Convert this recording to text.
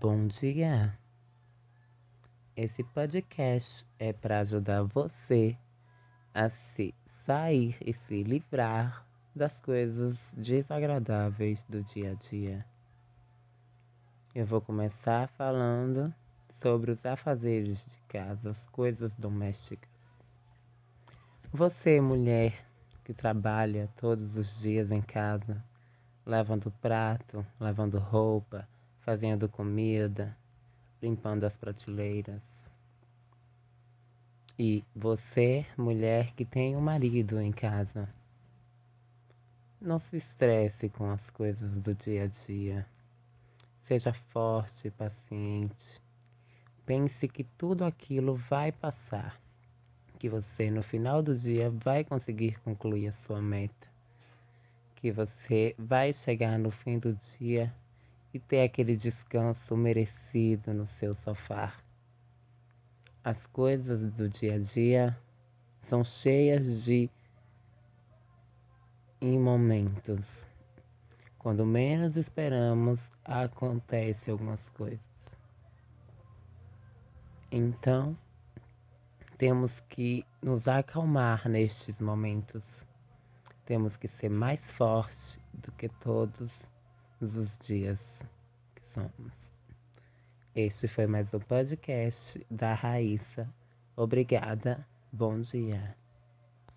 Bom dia! Esse podcast é para ajudar você a se sair e se livrar das coisas desagradáveis do dia a dia. Eu vou começar falando sobre os afazeres de casa, as coisas domésticas. Você, mulher que trabalha todos os dias em casa, lavando prato, lavando roupa, fazendo comida, limpando as prateleiras. E você, mulher que tem um marido em casa, não se estresse com as coisas do dia a dia. Seja forte e paciente. Pense que tudo aquilo vai passar, que você no final do dia vai conseguir concluir a sua meta, que você vai chegar no fim do dia e ter aquele descanso merecido no seu sofá. As coisas do dia a dia são cheias de em momentos. Quando menos esperamos, acontece algumas coisas. Então, temos que nos acalmar nestes momentos. Temos que ser mais forte do que todos os dias somos. Este foi mais um podcast da Raíssa. Obrigada. Bom dia.